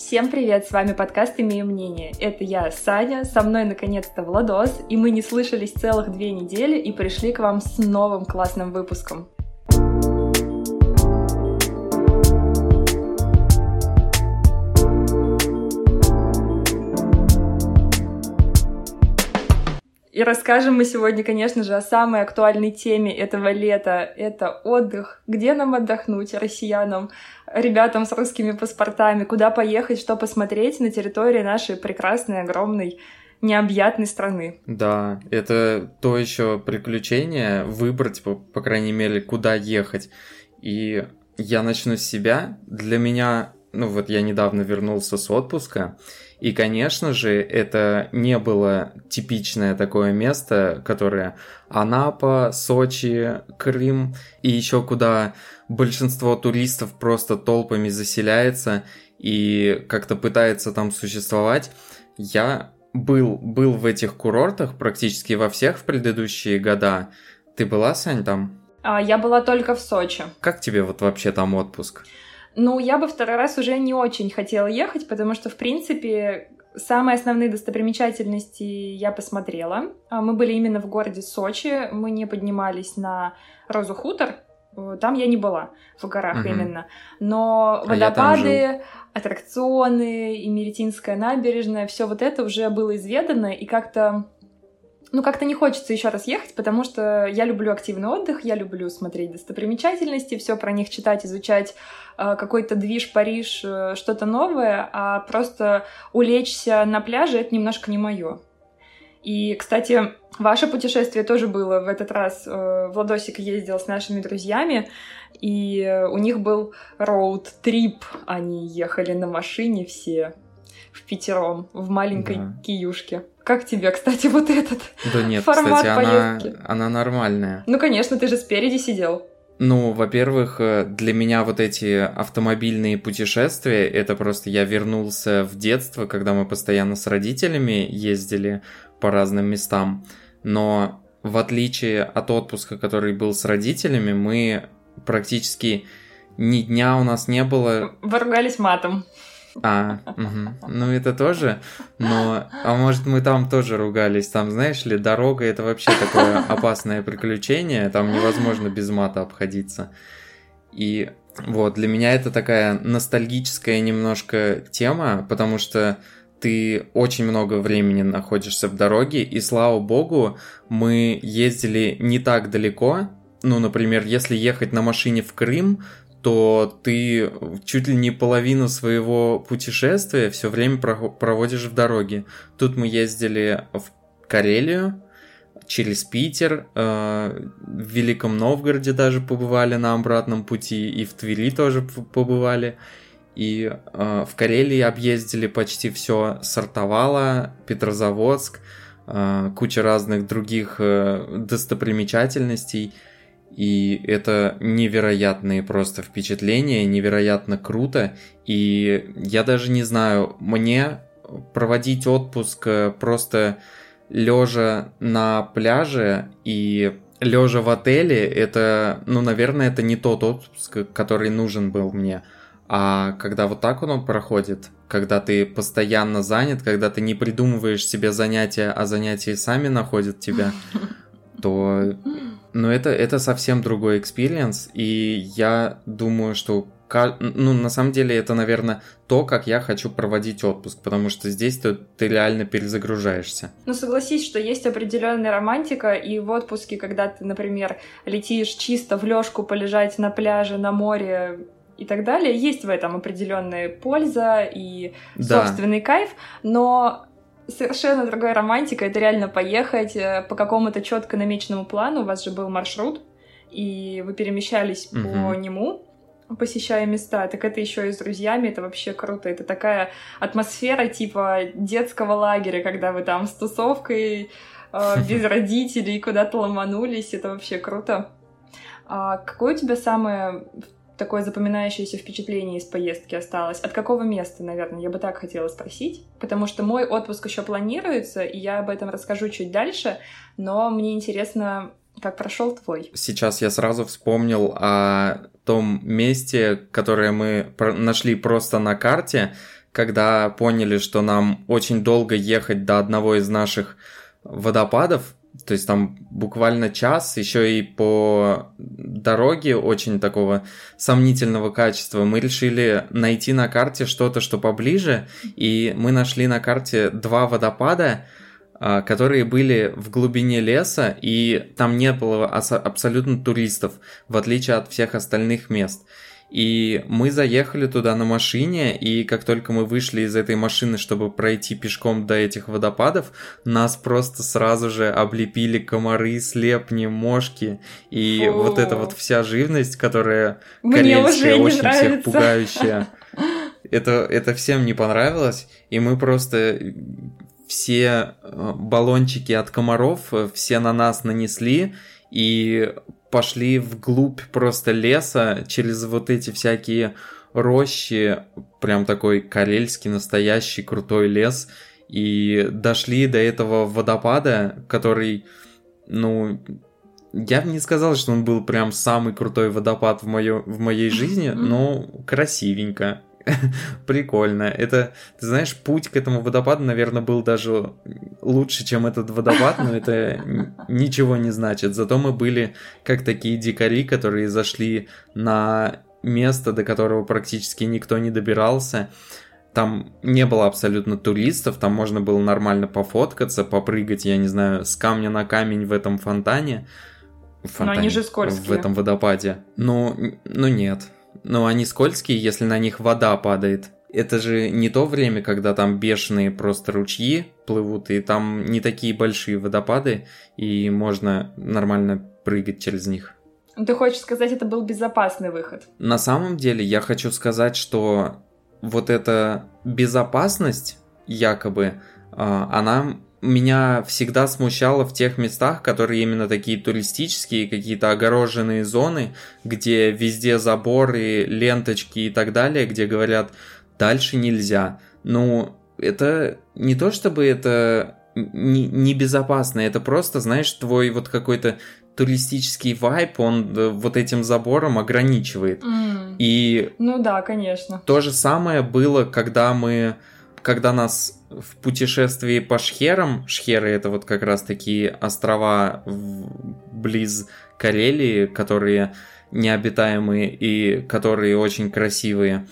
Всем привет, с вами подкаст «Имею мнение». Это я, Саня, со мной наконец-то Владос, и мы не слышались целых две недели и пришли к вам с новым классным выпуском. И расскажем мы сегодня, конечно же, о самой актуальной теме этого лета. Это отдых. Где нам отдохнуть, россиянам, ребятам с русскими паспортами? Куда поехать, что посмотреть на территории нашей прекрасной, огромной необъятной страны. Да, это то еще приключение, выбрать, по, по крайней мере, куда ехать. И я начну с себя. Для меня, ну вот я недавно вернулся с отпуска, и, конечно же, это не было типичное такое место, которое Анапа, Сочи, Крым и еще куда большинство туристов просто толпами заселяется и как-то пытается там существовать. Я был, был в этих курортах практически во всех в предыдущие года. Ты была, Сань, там? А, я была только в Сочи. Как тебе вот вообще там отпуск? Ну, я бы второй раз уже не очень хотела ехать, потому что, в принципе, самые основные достопримечательности я посмотрела. А, мы были именно в городе Сочи, мы не поднимались на Розу Хутор, там я не была, в горах угу. именно. Но водопады, а аттракционы, и Меретинская набережная, все вот это уже было изведано, и как-то ну, как-то не хочется еще раз ехать, потому что я люблю активный отдых, я люблю смотреть достопримечательности, все про них читать, изучать э, какой-то движ, Париж, э, что-то новое, а просто улечься на пляже — это немножко не мое. И, кстати, ваше путешествие тоже было в этот раз. Э, Владосик ездил с нашими друзьями, и у них был роуд-трип. Они ехали на машине все в пятером, в маленькой да. киюшке. Как тебе, кстати, вот этот да нет, формат кстати, поездки? Она, она нормальная. Ну, конечно, ты же спереди сидел. Ну, во-первых, э, для меня вот эти автомобильные путешествия, это просто я вернулся в детство, когда мы постоянно с родителями ездили по разным местам. Но в отличие от отпуска, который был с родителями, мы практически ни дня у нас не было... Выругались матом. А, угу. ну это тоже, но, а может мы там тоже ругались, там, знаешь ли, дорога это вообще такое опасное приключение, там невозможно без мата обходиться. И вот, для меня это такая ностальгическая немножко тема, потому что ты очень много времени находишься в дороге, и слава богу, мы ездили не так далеко, ну, например, если ехать на машине в Крым, то ты чуть ли не половину своего путешествия все время проводишь в дороге. Тут мы ездили в Карелию, через Питер, э, в Великом Новгороде даже побывали на обратном пути, и в Твери тоже побывали. И э, в Карелии объездили почти все Сартовало, Петрозаводск, э, куча разных других достопримечательностей – и это невероятные просто впечатления, невероятно круто. И я даже не знаю, мне проводить отпуск э, просто лежа на пляже и лежа в отеле, это, ну, наверное, это не тот отпуск, который нужен был мне. А когда вот так он проходит, когда ты постоянно занят, когда ты не придумываешь себе занятия, а занятия сами находят тебя, то ну, это, это совсем другой experience, и я думаю, что ну, на самом деле, это, наверное, то, как я хочу проводить отпуск, потому что здесь ты, ты реально перезагружаешься. Ну, согласись, что есть определенная романтика, и в отпуске, когда ты, например, летишь чисто в лёжку полежать на пляже, на море и так далее, есть в этом определенная польза и да. собственный кайф, но совершенно другая романтика. Это реально поехать э, по какому-то четко намеченному плану. У вас же был маршрут, и вы перемещались угу. по нему посещая места, так это еще и с друзьями, это вообще круто. Это такая атмосфера типа детского лагеря, когда вы там с тусовкой, э, без родителей куда-то ломанулись, это вообще круто. А какое у тебя самое такое запоминающееся впечатление из поездки осталось? От какого места, наверное, я бы так хотела спросить, потому что мой отпуск еще планируется, и я об этом расскажу чуть дальше, но мне интересно, как прошел твой? Сейчас я сразу вспомнил о том месте, которое мы нашли просто на карте. когда поняли, что нам очень долго ехать до одного из наших водопадов, то есть там буквально час, еще и по дороге очень такого сомнительного качества, мы решили найти на карте что-то, что поближе, и мы нашли на карте два водопада, а, которые были в глубине леса, и там не было абсолютно туристов, в отличие от всех остальных мест. И мы заехали туда на машине, и как только мы вышли из этой машины, чтобы пройти пешком до этих водопадов, нас просто сразу же облепили комары, слепни, мошки, и Фу. вот эта вот вся живность, которая Мне карельская, очень нравится. всех пугающая. Это, это всем не понравилось, и мы просто все э, баллончики от комаров э, все на нас нанесли, и пошли вглубь просто леса через вот эти всякие рощи, прям такой карельский настоящий крутой лес, и дошли до этого водопада, который, ну, я бы не сказал, что он был прям самый крутой водопад в, моё, в моей жизни, но красивенько. Прикольно. Это, ты знаешь, путь к этому водопаду, наверное, был даже лучше, чем этот водопад, но это ничего не значит. Зато мы были как такие дикари, которые зашли на место, до которого практически никто не добирался. Там не было абсолютно туристов, там можно было нормально пофоткаться, попрыгать, я не знаю, с камня на камень в этом фонтане. фонтане Но они же скользкие. В этом водопаде. Ну, ну нет. Но они скользкие, если на них вода падает. Это же не то время, когда там бешеные просто ручьи плывут, и там не такие большие водопады, и можно нормально прыгать через них. Ты хочешь сказать, это был безопасный выход? На самом деле я хочу сказать, что вот эта безопасность, якобы, а, она меня всегда смущало в тех местах, которые именно такие туристические, какие-то огороженные зоны, где везде заборы, ленточки и так далее, где говорят дальше нельзя. Ну, это не то чтобы это небезопасно, не это просто, знаешь, твой вот какой-то туристический вайп, он э, вот этим забором ограничивает. Mm. И... Ну да, конечно. То же самое было, когда мы когда нас в путешествии по Шхерам, Шхеры это вот как раз такие острова близ Карелии, которые необитаемые и которые очень красивые,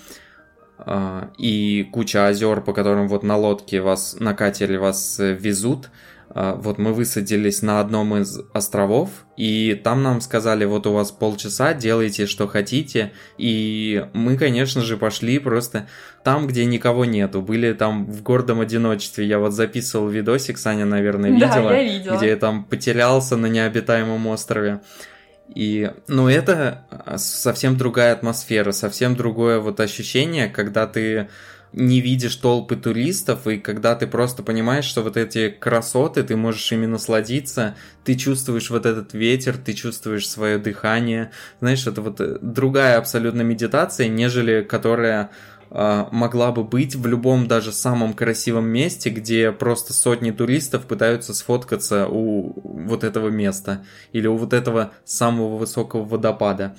а, и куча озер, по которым вот на лодке вас, на катере вас э, везут, вот мы высадились на одном из островов, и там нам сказали, вот у вас полчаса, делайте что хотите, и мы, конечно же, пошли просто там, где никого нету, были там в гордом одиночестве, я вот записывал видосик, Саня, наверное, видела, да, я видела. где я там потерялся на необитаемом острове. И, ну, это а, совсем другая атмосфера, совсем другое вот ощущение, когда ты не видишь толпы туристов, и когда ты просто понимаешь, что вот эти красоты, ты можешь ими насладиться, ты чувствуешь вот этот ветер, ты чувствуешь свое дыхание, знаешь, это вот э, другая абсолютно медитация, нежели которая э, могла бы быть в любом даже самом красивом месте, где просто сотни туристов пытаются сфоткаться у вот этого места или у вот этого самого высокого водопада.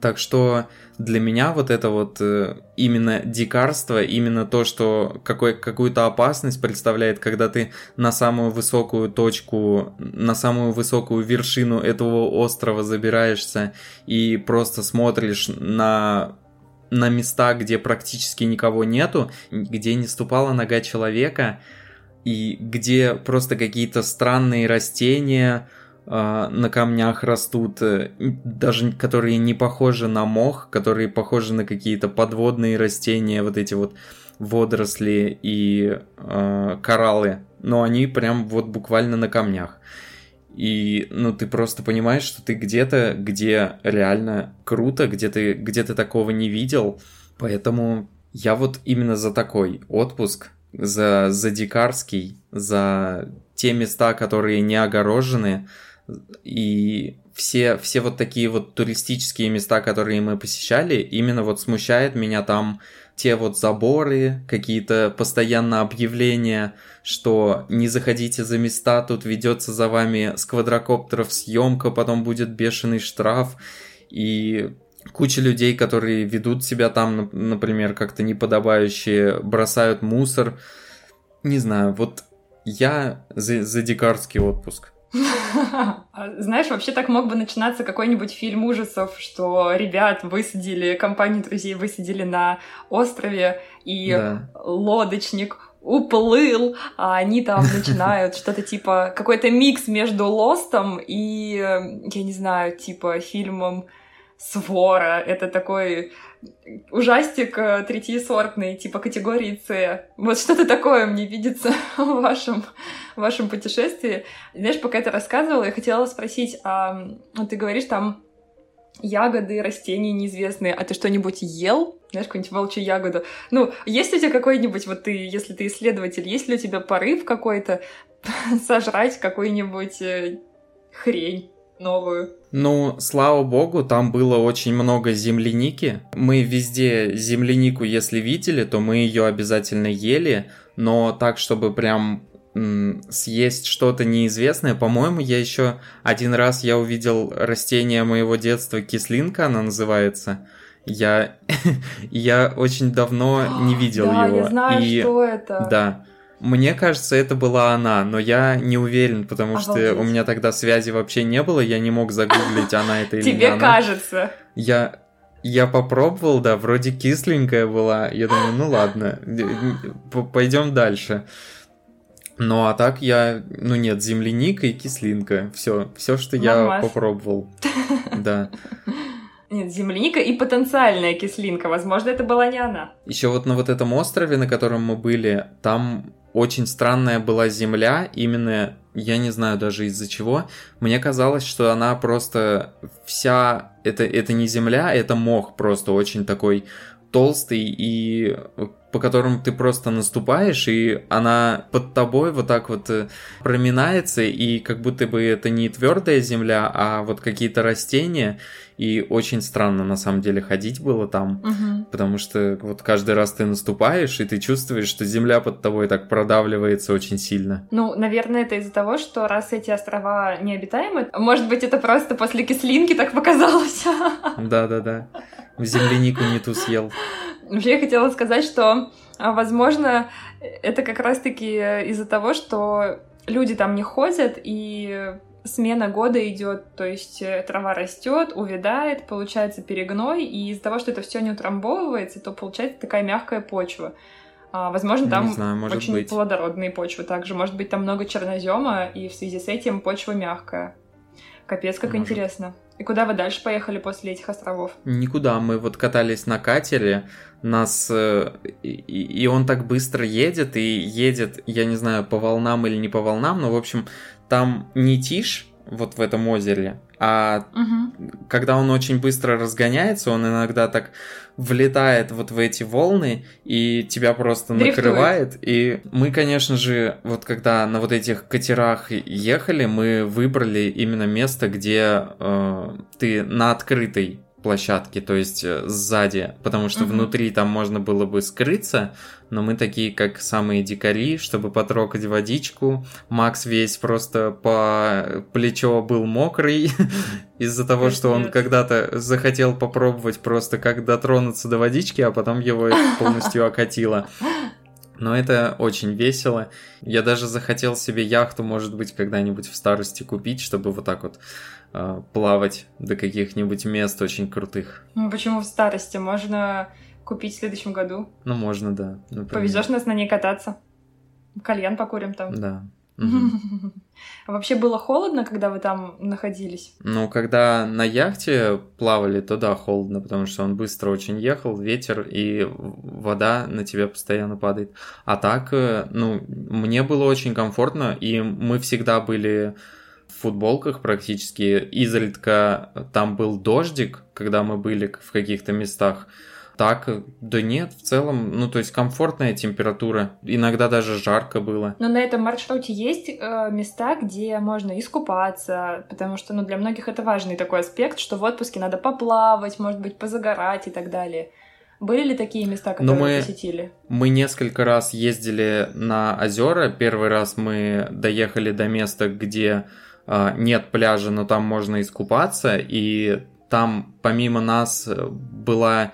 Так что для меня вот это вот э, именно дикарство, именно то, что какой, какую-то опасность представляет, когда ты на самую высокую точку, на самую высокую вершину этого острова забираешься и просто смотришь на на места, где практически никого нету, где не ступала нога человека, и где просто какие-то странные растения, на камнях растут, э, даже которые не похожи на мох, которые похожи на какие-то подводные растения, вот эти вот водоросли и э, кораллы, но они прям вот буквально на камнях. И, ну, ты просто понимаешь, что ты где-то, где реально круто, где ты, где ты такого не видел. Поэтому я вот именно за такой отпуск, за, за дикарский, за те места, которые не огорожены, и все, все вот такие вот туристические места, которые мы посещали, именно вот смущает меня там те вот заборы, какие-то постоянно объявления, что не заходите за места, тут ведется за вами с квадрокоптеров съемка, потом будет бешеный штраф. И куча людей, которые ведут себя там, например, как-то неподобающе, бросают мусор. Не знаю, вот я за, за дикарский отпуск. Знаешь, вообще так мог бы начинаться какой-нибудь фильм ужасов, что ребят высадили, компанию друзей высадили на острове, и да. лодочник уплыл, а они там начинают что-то типа какой-то микс между Лостом и, я не знаю, типа фильмом Свора. Это такой ужастик э, третьесортный, типа категории С. Вот что-то такое мне видится в вашем, в вашем путешествии. Знаешь, пока это рассказывала, я хотела спросить, а ты говоришь там ягоды, растения неизвестные, а ты что-нибудь ел? Знаешь, какую-нибудь волчью ягоду? Ну, есть ли у тебя какой-нибудь, вот ты, если ты исследователь, есть ли у тебя порыв какой-то сожрать какую-нибудь э, хрень? Новую. Ну, слава богу, там было очень много земляники. Мы везде землянику, если видели, то мы ее обязательно ели, но так, чтобы прям съесть что-то неизвестное. По-моему, я еще один раз я увидел растение моего детства, кислинка она называется. Я, я очень давно не видел да, его. Я знаю, и... что это. Да. Мне кажется, это была она, но я не уверен, потому Обалдеть. что у меня тогда связи вообще не было, я не мог загуглить, она это или Тебе кажется. Я я попробовал, да, вроде кисленькая была. Я думаю, ну ладно, пойдем дальше. Ну а так я, ну нет, земляника и кислинка. Все, все, что я попробовал. Да. Нет, земляника и потенциальная кислинка. Возможно, это была не она. Еще вот на вот этом острове, на котором мы были, там очень странная была земля, именно, я не знаю даже из-за чего. Мне казалось, что она просто вся, это, это не земля, это мох просто очень такой толстый и по которым ты просто наступаешь, и она под тобой вот так вот э, проминается, и как будто бы это не твердая земля, а вот какие-то растения, и очень странно на самом деле ходить было там, угу. потому что вот каждый раз ты наступаешь, и ты чувствуешь, что земля под тобой так продавливается очень сильно. Ну, наверное, это из-за того, что раз эти острова необитаемы, может быть, это просто после кислинки так показалось. Да-да-да, землянику не ту съел. Вообще я хотела сказать, что, а, возможно, это как раз-таки из-за того, что люди там не ходят, и смена года идет, то есть э, трава растет, увядает, получается перегной, и из-за того, что это все не утрамбовывается, то получается такая мягкая почва. А, возможно, там знаю, может очень быть. плодородные почвы также. Может быть, там много чернозема, и в связи с этим почва мягкая. Капец, как может. интересно. И куда вы дальше поехали после этих островов? Никуда. Мы вот катались на катере, нас... Э, и, он так быстро едет, и едет, я не знаю, по волнам или не по волнам, но, в общем, там не тишь, вот в этом озере, а угу. когда он очень быстро разгоняется, он иногда так влетает вот в эти волны и тебя просто Дрифтует. накрывает. И мы, конечно же, вот когда на вот этих катерах ехали, мы выбрали именно место, где э, ты на открытой площадке, то есть э, сзади, потому что угу. внутри там можно было бы скрыться, но мы такие, как самые дикари, чтобы потрогать водичку. Макс весь просто по плечо был мокрый из-за того, что он когда-то захотел попробовать просто как дотронуться до водички, а потом его полностью окатило. Но это очень весело. Я даже захотел себе яхту, может быть, когда-нибудь в старости купить, чтобы вот так вот э, плавать до каких-нибудь мест очень крутых. Ну, почему в старости? Можно купить в следующем году. Ну, можно, да. Например. Повезешь нас на ней кататься. Кальян покурим там. Да. А вообще было холодно, когда вы там находились? Ну, когда на яхте плавали, то да, холодно, потому что он быстро очень ехал, ветер и вода на тебя постоянно падает. А так, э, ну, мне было очень комфортно, и мы всегда были в футболках практически. Изредка там был дождик, когда мы были в каких-то местах. Так, да нет, в целом, ну то есть комфортная температура, иногда даже жарко было. Но на этом маршруте есть э, места, где можно искупаться, потому что, ну для многих это важный такой аспект, что в отпуске надо поплавать, может быть, позагорать и так далее. Были ли такие места, которые мы, посетили? Мы несколько раз ездили на озера. Первый раз мы доехали до места, где э, нет пляжа, но там можно искупаться, и там помимо нас была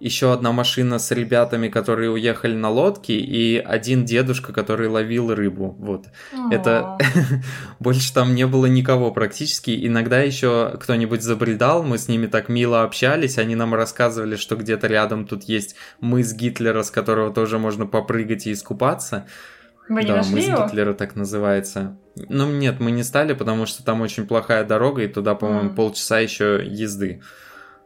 еще одна машина с ребятами, которые уехали на лодке, и один дедушка, который ловил рыбу. Вот. О-о-о. Это больше там не было никого практически. Иногда еще кто-нибудь забредал, мы с ними так мило общались, они нам рассказывали, что где-то рядом тут есть мыс Гитлера, с которого тоже можно попрыгать и искупаться. Вы не да, нашли мыс его? Гитлера так называется. Ну нет, мы не стали, потому что там очень плохая дорога, и туда, по-моему, mm. полчаса еще езды.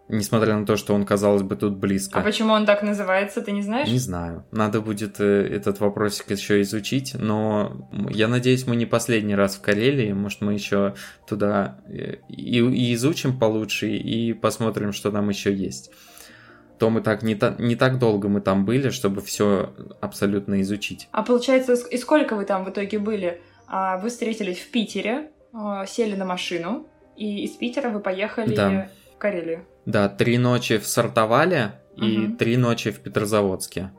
Несмотря на то, что он, казалось бы, тут близко. А почему он так называется, ты не знаешь? Не знаю. Надо будет э, этот вопросик еще изучить, но я надеюсь, мы не последний раз в Карелии. Может, мы еще туда э, и, и изучим получше, и посмотрим, что там еще есть. То мы так не, та, не так долго мы там были, чтобы все абсолютно изучить. А получается, и сколько вы там в итоге были? А, вы встретились в Питере, а, сели на машину, и из Питера вы поехали да. В Карелию. Да, три ночи в Сартовале и угу. три ночи в Петрозаводске.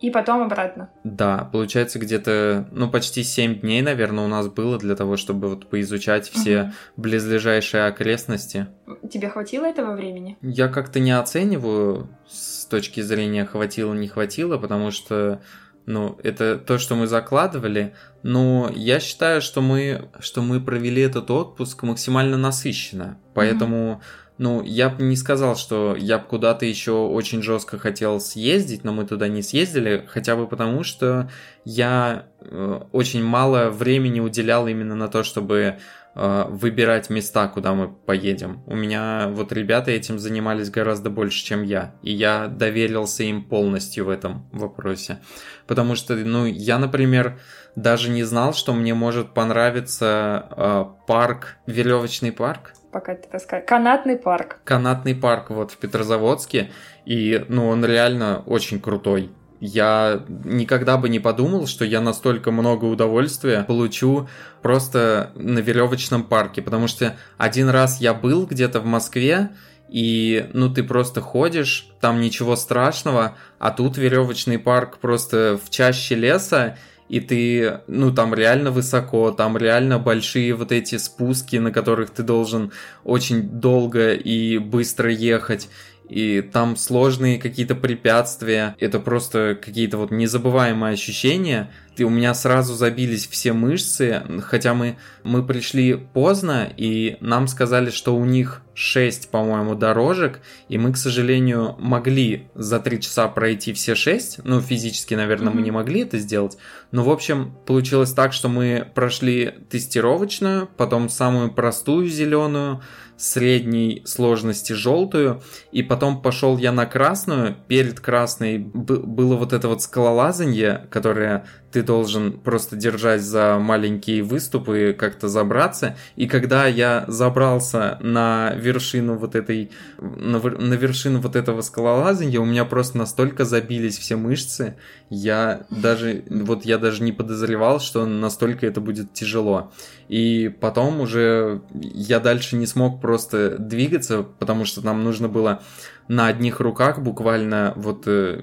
И потом обратно. Да, получается где-то, ну, почти 7 дней, наверное, у нас было для того, чтобы вот поизучать все угу. близлежащие окрестности. Тебе хватило этого времени? Я как-то не оцениваю с точки зрения хватило-не хватило, потому что ну, это то, что мы закладывали, но я считаю, что мы, что мы провели этот отпуск максимально насыщенно, поэтому... Mm-hmm ну, я бы не сказал, что я бы куда-то еще очень жестко хотел съездить, но мы туда не съездили, хотя бы потому, что я э, очень мало времени уделял именно на то, чтобы э, выбирать места, куда мы поедем. У меня вот ребята этим занимались гораздо больше, чем я, и я доверился им полностью в этом вопросе. Потому что, ну, я, например, даже не знал, что мне может понравиться э, парк, веревочный парк, пока ты расскажешь. Канатный парк. Канатный парк вот в Петрозаводске. И, ну, он реально очень крутой. Я никогда бы не подумал, что я настолько много удовольствия получу просто на веревочном парке, потому что один раз я был где-то в Москве, и ну ты просто ходишь, там ничего страшного, а тут веревочный парк просто в чаще леса, и ты, ну, там реально высоко, там реально большие вот эти спуски, на которых ты должен очень долго и быстро ехать, и там сложные какие-то препятствия, это просто какие-то вот незабываемые ощущения, и у меня сразу забились все мышцы, хотя мы, мы пришли поздно, и нам сказали, что у них 6, по-моему, дорожек, и мы, к сожалению, могли за 3 часа пройти все 6, ну, физически, наверное, mm-hmm. мы не могли это сделать, но, в общем, получилось так, что мы прошли тестировочную, потом самую простую зеленую, средней сложности желтую, и потом пошел я на красную, перед красной было вот это вот скалолазанье, которое ты должен просто держать за маленькие выступы, как-то забраться. И когда я забрался на вершину вот этой, на, на вершину вот этого скалолазания, у меня просто настолько забились все мышцы, я даже, вот я даже не подозревал, что настолько это будет тяжело. И потом уже я дальше не смог просто двигаться, потому что нам нужно было на одних руках буквально вот э,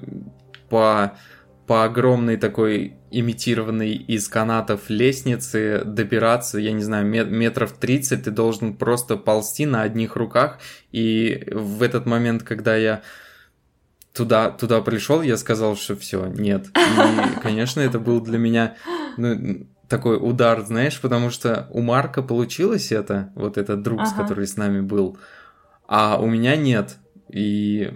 по по огромной такой имитированной из канатов лестнице добираться, я не знаю, метров 30, ты должен просто ползти на одних руках. И в этот момент, когда я туда, туда пришел, я сказал, что все, нет. И, конечно, это был для меня ну, такой удар, знаешь, потому что у Марка получилось это, вот этот друг, ага. с который с нами был, а у меня нет. И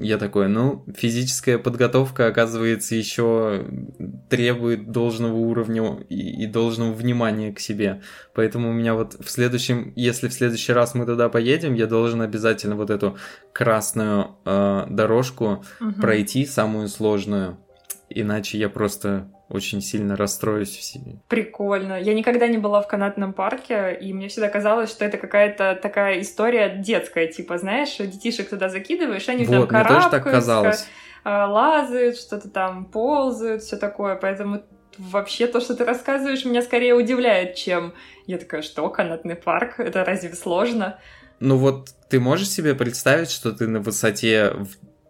я такой, ну, физическая подготовка, оказывается, еще требует должного уровня и, и должного внимания к себе. Поэтому у меня вот в следующем, если в следующий раз мы туда поедем, я должен обязательно вот эту красную э, дорожку угу. пройти, самую сложную. Иначе я просто очень сильно расстроюсь в себе. Прикольно. Я никогда не была в канатном парке, и мне всегда казалось, что это какая-то такая история детская, типа, знаешь, детишек туда закидываешь, они вот, там карабкаются, так казалось. А, лазают, что-то там ползают, все такое, поэтому вообще то, что ты рассказываешь, меня скорее удивляет, чем я такая, что, канатный парк, это разве сложно? Ну вот ты можешь себе представить, что ты на высоте,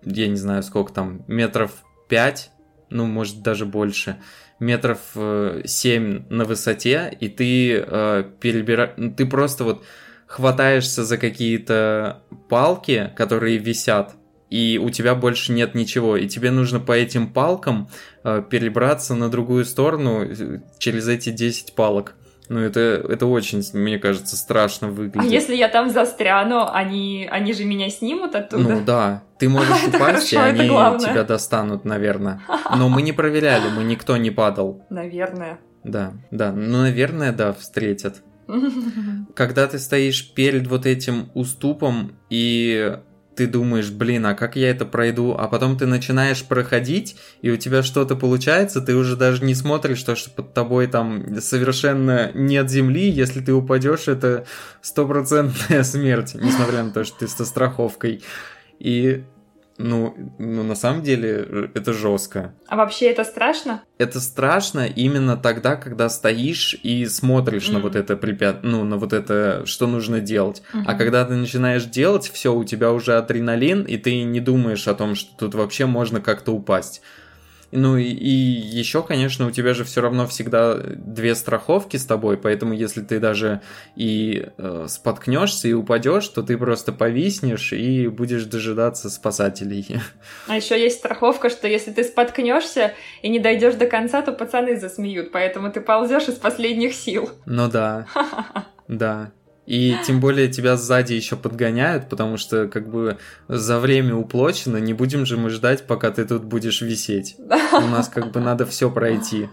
я не знаю, сколько там, метров пять ну, может, даже больше, метров 7 э, на высоте, и ты э, перебираешь, ты просто вот хватаешься за какие-то палки, которые висят, и у тебя больше нет ничего, и тебе нужно по этим палкам э, перебраться на другую сторону э, через эти 10 палок. Ну, это, это очень, мне кажется, страшно выглядит. А если я там застряну, они, они же меня снимут оттуда? Ну да, ты можешь упасть, и они тебя достанут, наверное. Но мы не проверяли, мы никто не падал. Наверное. Да, да, ну, наверное, да, встретят. Когда ты стоишь перед вот этим уступом и ты думаешь, блин, а как я это пройду? А потом ты начинаешь проходить, и у тебя что-то получается, ты уже даже не смотришь, что, что под тобой там совершенно нет земли, если ты упадешь, это стопроцентная смерть, несмотря на то, что ты со страховкой. И ну, ну, на самом деле, это жестко. А вообще это страшно? Это страшно именно тогда, когда стоишь и смотришь mm. на вот это препят... ну, на вот это, что нужно делать. Mm-hmm. А когда ты начинаешь делать, все, у тебя уже адреналин, и ты не думаешь о том, что тут вообще можно как-то упасть. Ну и, и еще, конечно, у тебя же все равно всегда две страховки с тобой, поэтому если ты даже и э, споткнешься и упадешь, то ты просто повиснешь и будешь дожидаться спасателей. А еще есть страховка, что если ты споткнешься и не дойдешь до конца, то пацаны засмеют, поэтому ты ползешь из последних сил. Ну да. Да. И тем более тебя сзади еще подгоняют, потому что как бы за время уплочено, не будем же мы ждать, пока ты тут будешь висеть. У нас как бы надо все пройти.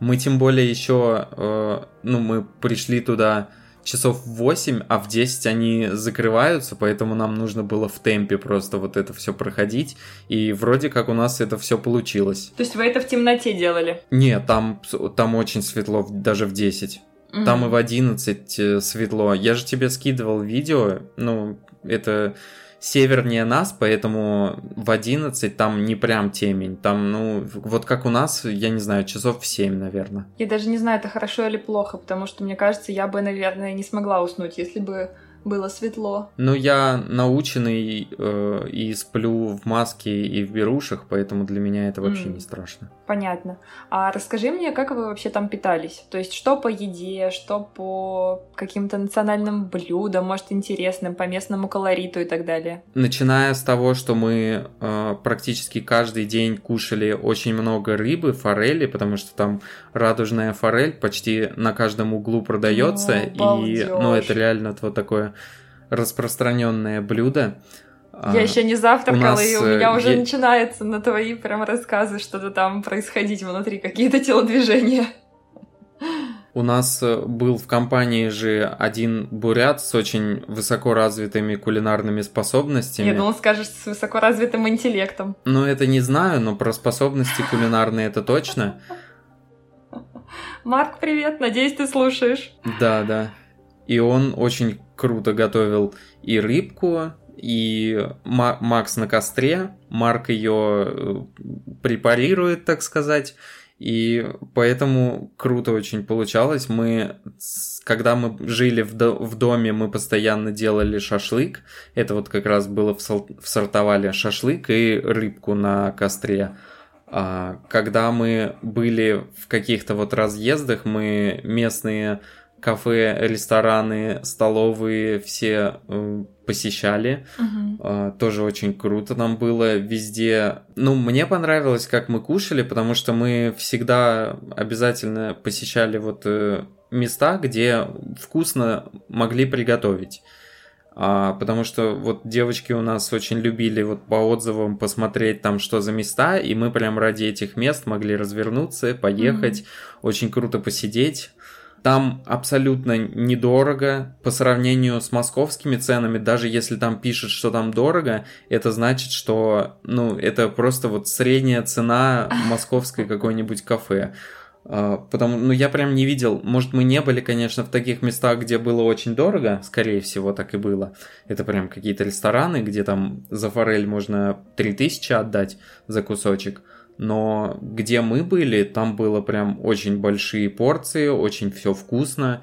Мы тем более еще, э, ну, мы пришли туда часов в 8, а в 10 они закрываются, поэтому нам нужно было в темпе просто вот это все проходить. И вроде как у нас это все получилось. То есть вы это в темноте делали? Нет, там, там очень светло, даже в 10. Mm-hmm. Там и в 11 э, светло. Я же тебе скидывал видео, ну, это севернее нас, поэтому в 11 там не прям темень. Там, ну, вот как у нас, я не знаю, часов в 7, наверное. Я даже не знаю, это хорошо или плохо, потому что, мне кажется, я бы, наверное, не смогла уснуть, если бы было светло. Ну, я наученный э, и сплю в маске и в берушах, поэтому для меня это вообще mm. не страшно. Понятно. А расскажи мне, как вы вообще там питались? То есть, что по еде, что по каким-то национальным блюдам, может, интересным, по местному колориту и так далее? Начиная с того, что мы э, практически каждый день кушали очень много рыбы, форели, потому что там радужная форель почти на каждом углу продается, О, и ну, это реально вот такое распространенное блюдо. Я еще не завтракала, нас, и у меня уже я... начинается на твои прям рассказы что-то там происходить внутри, какие-то телодвижения. У нас э, был в компании же один бурят с очень высоко развитыми кулинарными способностями. Я думал, скажешь, с высоко развитым интеллектом. Ну, это не знаю, но про способности кулинарные это точно. Марк, привет, надеюсь, ты слушаешь. Да, да. И он очень круто готовил и рыбку, и Макс на костре, Марк ее э, препарирует, так сказать, и поэтому круто очень получалось. Мы, когда мы жили в, до, в доме, мы постоянно делали шашлык. Это вот как раз было в, в сортовали шашлык и рыбку на костре. А, когда мы были в каких-то вот разъездах, мы местные кафе, рестораны, столовые все посещали. Uh-huh. Тоже очень круто нам было везде. Ну, мне понравилось, как мы кушали, потому что мы всегда обязательно посещали вот э, места, где вкусно могли приготовить. А, потому что вот девочки у нас очень любили вот по отзывам посмотреть там, что за места, и мы прям ради этих мест могли развернуться, поехать, mm-hmm. очень круто посидеть. Там абсолютно недорого по сравнению с московскими ценами. Даже если там пишет, что там дорого, это значит, что ну, это просто вот средняя цена московской какой-нибудь кафе. А, потому, ну, я прям не видел, может, мы не были, конечно, в таких местах, где было очень дорого, скорее всего, так и было. Это прям какие-то рестораны, где там за форель можно 3000 отдать за кусочек но где мы были, там было прям очень большие порции, очень все вкусно,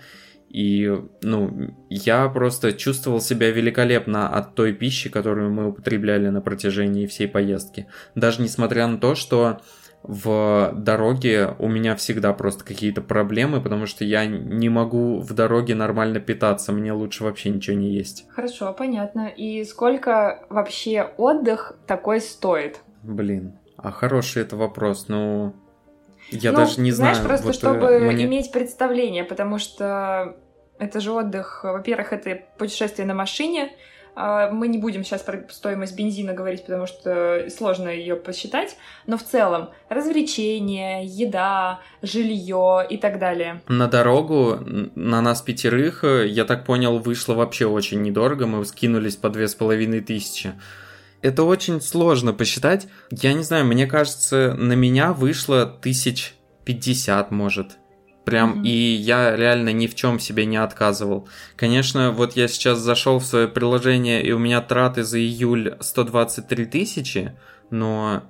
и, ну, я просто чувствовал себя великолепно от той пищи, которую мы употребляли на протяжении всей поездки. Даже несмотря на то, что в дороге у меня всегда просто какие-то проблемы, потому что я не могу в дороге нормально питаться, мне лучше вообще ничего не есть. Хорошо, понятно. И сколько вообще отдых такой стоит? Блин, а хороший это вопрос, ну... Я ну, даже не знаешь, знаю. просто вот, э, чтобы мне... иметь представление, потому что это же отдых, во-первых, это путешествие на машине, а, мы не будем сейчас про стоимость бензина говорить, потому что сложно ее посчитать, но в целом развлечения, еда, жилье и так далее. На дорогу на нас пятерых, э, я так понял, вышло вообще очень недорого, мы скинулись по две с половиной тысячи. Это очень сложно посчитать. Я не знаю, мне кажется, на меня вышло тысяч пятьдесят, может. Прям, mm-hmm. и я реально ни в чем себе не отказывал. Конечно, вот я сейчас зашел в свое приложение, и у меня траты за июль 123 тысячи, но,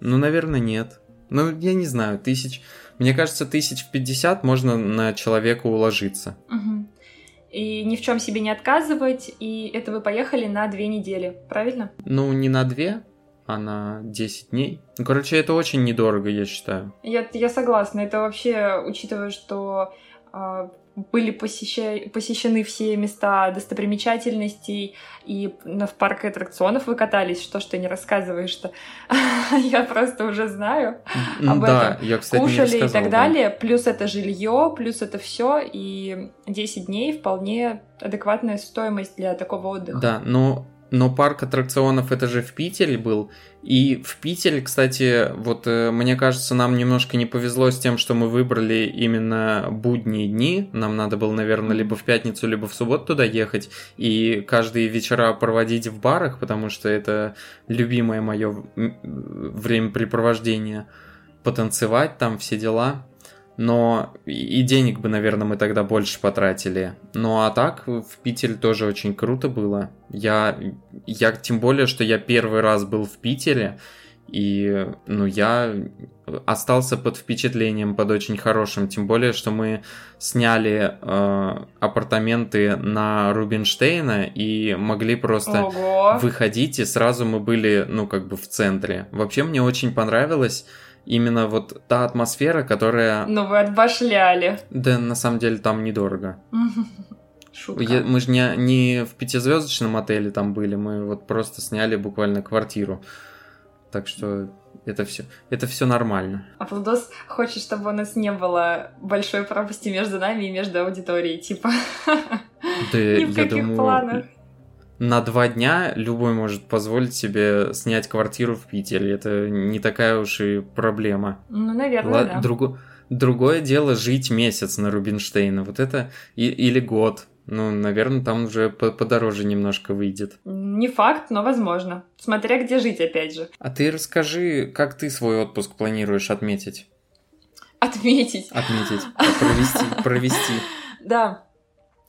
ну, наверное, нет. Ну, я не знаю, тысяч... Мне кажется, тысяч в 50 можно на человека уложиться. Угу. И ни в чем себе не отказывать, и это вы поехали на две недели, правильно? Ну, не на две, а на 10 дней. Ну, короче, это очень недорого, я считаю. Я, я согласна. Это вообще, учитывая, что э, были посеща... посещены все места достопримечательностей, и в парке аттракционов вы катались, что ж ты не рассказываешь-то? я просто уже знаю об этом. Я, кстати, Кушали и так далее. Плюс это жилье, плюс это все, и 10 дней вполне адекватная стоимость для такого отдыха. Да, но но парк аттракционов это же в Питере был. И в Питере, кстати, вот э, мне кажется, нам немножко не повезло с тем, что мы выбрали именно будние дни. Нам надо было, наверное, либо в пятницу, либо в субботу туда ехать. И каждые вечера проводить в барах, потому что это любимое мое времяпрепровождение. Потанцевать там, все дела но и денег бы, наверное, мы тогда больше потратили. Ну а так в Питере тоже очень круто было. Я, я тем более, что я первый раз был в Питере, и ну я остался под впечатлением, под очень хорошим. Тем более, что мы сняли э, апартаменты на Рубинштейна и могли просто Ого. выходить, и сразу мы были, ну, как бы в центре. Вообще мне очень понравилось именно вот та атмосфера, которая... Ну, вы отбашляли. Да, на самом деле там недорого. Шутка. Я, мы же не, не в пятизвездочном отеле там были, мы вот просто сняли буквально квартиру. Так что это все, это все нормально. А Владос хочет, чтобы у нас не было большой пропасти между нами и между аудиторией, типа. Да, Ни в я каких думаю, планах. На два дня любой может позволить себе снять квартиру в Питере. Это не такая уж и проблема. Ну, наверное, Ла- да. друго- Другое дело жить месяц на Рубинштейна. Вот это и- или год. Ну, наверное, там уже по- подороже немножко выйдет. Не факт, но возможно. Смотря где жить, опять же. А ты расскажи, как ты свой отпуск планируешь отметить? Отметить. Отметить. Провести. Провести. Да.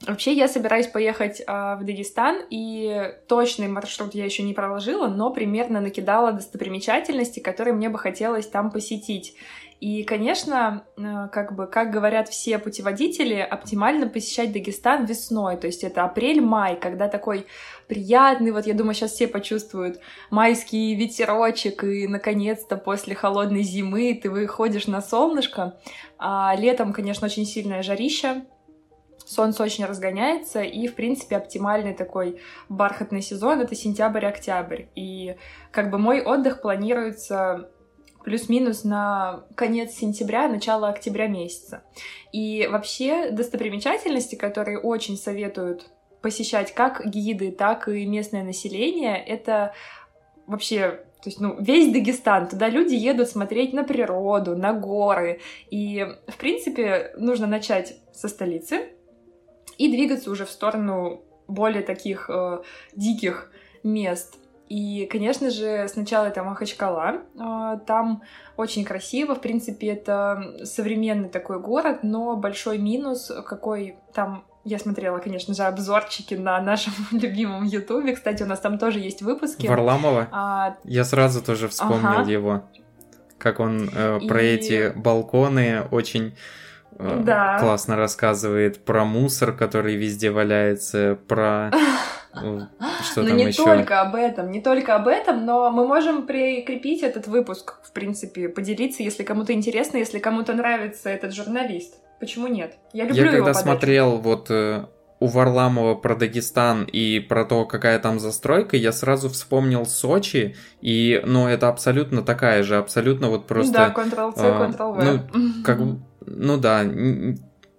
Вообще, я собираюсь поехать а, в Дагестан, и точный маршрут я еще не проложила, но примерно накидала достопримечательности, которые мне бы хотелось там посетить. И, конечно, э, как бы, как говорят все путеводители, оптимально посещать Дагестан весной, то есть это апрель-май, когда такой приятный, вот я думаю, сейчас все почувствуют майский ветерочек, и, наконец-то, после холодной зимы ты выходишь на солнышко, а летом, конечно, очень сильное жарище, солнце очень разгоняется, и, в принципе, оптимальный такой бархатный сезон — это сентябрь-октябрь. И как бы мой отдых планируется плюс-минус на конец сентября, начало октября месяца. И вообще достопримечательности, которые очень советуют посещать как гиды, так и местное население, это вообще то есть, ну, весь Дагестан, туда люди едут смотреть на природу, на горы. И, в принципе, нужно начать со столицы и двигаться уже в сторону более таких э, диких мест. И, конечно же, сначала это Махачкала. А, Там очень красиво. В принципе, это современный такой город, но большой минус, какой там я смотрела, конечно же, обзорчики на нашем любимом Ютубе. Кстати, у нас там тоже есть выпуски. Варламова? А, Я сразу тоже вспомнил Ага. его. Как он э, про И- эти балконы очень э, Да. классно рассказывает про мусор, который везде валяется, про что но там не еще? только об этом, не только об этом, но мы можем прикрепить этот выпуск, в принципе, поделиться, если кому-то интересно, если кому-то нравится этот журналист. Почему нет? Я люблю Я его когда подачу. смотрел вот э, у Варламова про Дагестан и про то, какая там застройка, я сразу вспомнил Сочи, и, ну, это абсолютно такая же, абсолютно вот просто... Да, Ctrl-C, а, Ctrl-V. ну, как, ну да,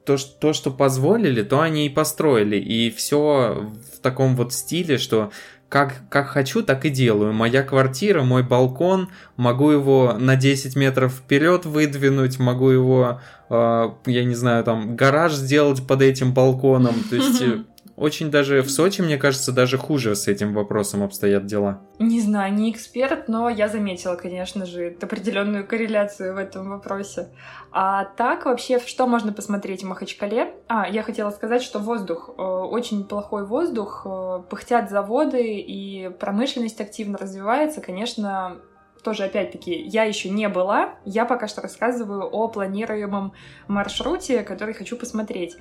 то, что, то, что позволили, то они и построили, и все в таком вот стиле, что как, как хочу, так и делаю. Моя квартира, мой балкон, могу его на 10 метров вперед выдвинуть, могу его, э, я не знаю, там, гараж сделать под этим балконом. То есть э, очень даже в Сочи, мне кажется, даже хуже с этим вопросом обстоят дела. Не знаю, не эксперт, но я заметила, конечно же, определенную корреляцию в этом вопросе. А так вообще, что можно посмотреть в Махачкале? А, я хотела сказать, что воздух, э, очень плохой воздух, э, пыхтят заводы и промышленность активно развивается, конечно, тоже опять-таки, я еще не была, я пока что рассказываю о планируемом маршруте, который хочу посмотреть.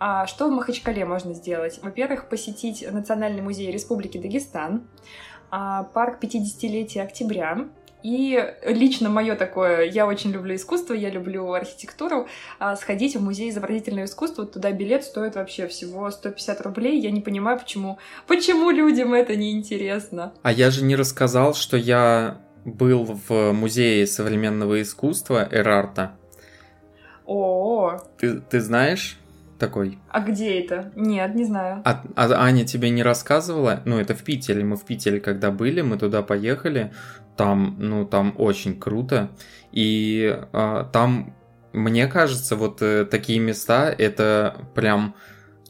А что в Махачкале можно сделать? Во-первых, посетить Национальный музей Республики Дагестан, а, парк 50-летия октября. И лично мое такое, я очень люблю искусство, я люблю архитектуру, а, сходить в музей изобразительного искусства, туда билет стоит вообще всего 150 рублей, я не понимаю, почему, почему людям это не интересно. А я же не рассказал, что я был в музее современного искусства Эрарта. О, Ты, ты знаешь такой? а где это? Нет, не знаю. А, а Аня тебе не рассказывала? Ну, это в Питере. Мы в Питере, когда были, мы туда поехали. Там, ну, там очень круто. И а, там, мне кажется, вот э, такие места это прям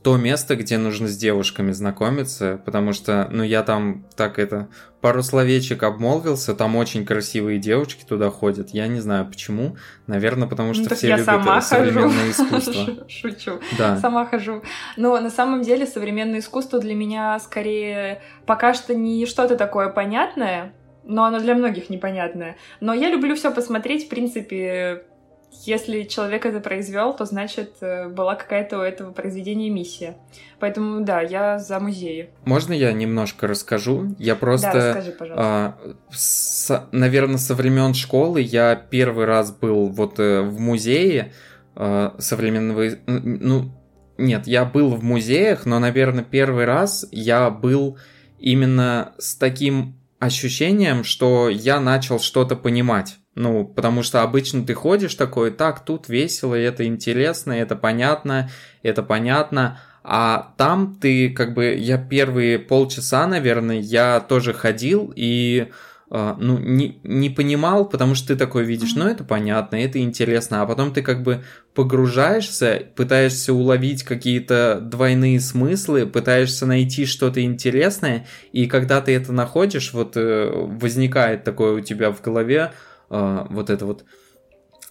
то место, где нужно с девушками знакомиться, потому что, ну, я там так это пару словечек обмолвился, там очень красивые девушки туда ходят. Я не знаю почему. Наверное, потому что Ну, все я любят сама современное хожу. искусство. Шучу. Да. Сама хожу. Но на самом деле современное искусство для меня скорее пока что не что-то такое понятное, но оно для многих непонятное. Но я люблю все посмотреть, в принципе, если человек это произвел, то значит э, была какая-то у этого произведения миссия. Поэтому да, я за музеи. Можно я немножко расскажу? Я Да, просто, расскажи, пожалуйста. а, с- наверное, со времен школы я первый раз был вот э, в музее а, современного, ну нет, я был в музеях, но, наверное, первый раз я был именно с таким ощущением, что я начал что-то понимать. Ну, потому что обычно ты ходишь такой, так, тут весело, это интересно, это понятно, это понятно, а там ты как бы, я первые полчаса, наверное, я тоже ходил и э, ну, не, не понимал, потому что ты такой видишь, ну, это понятно, это интересно, а потом ты как бы погружаешься, пытаешься уловить какие-то двойные смыслы, пытаешься найти что-то интересное, и когда ты это находишь, вот э, возникает такое у тебя в голове, вот это вот,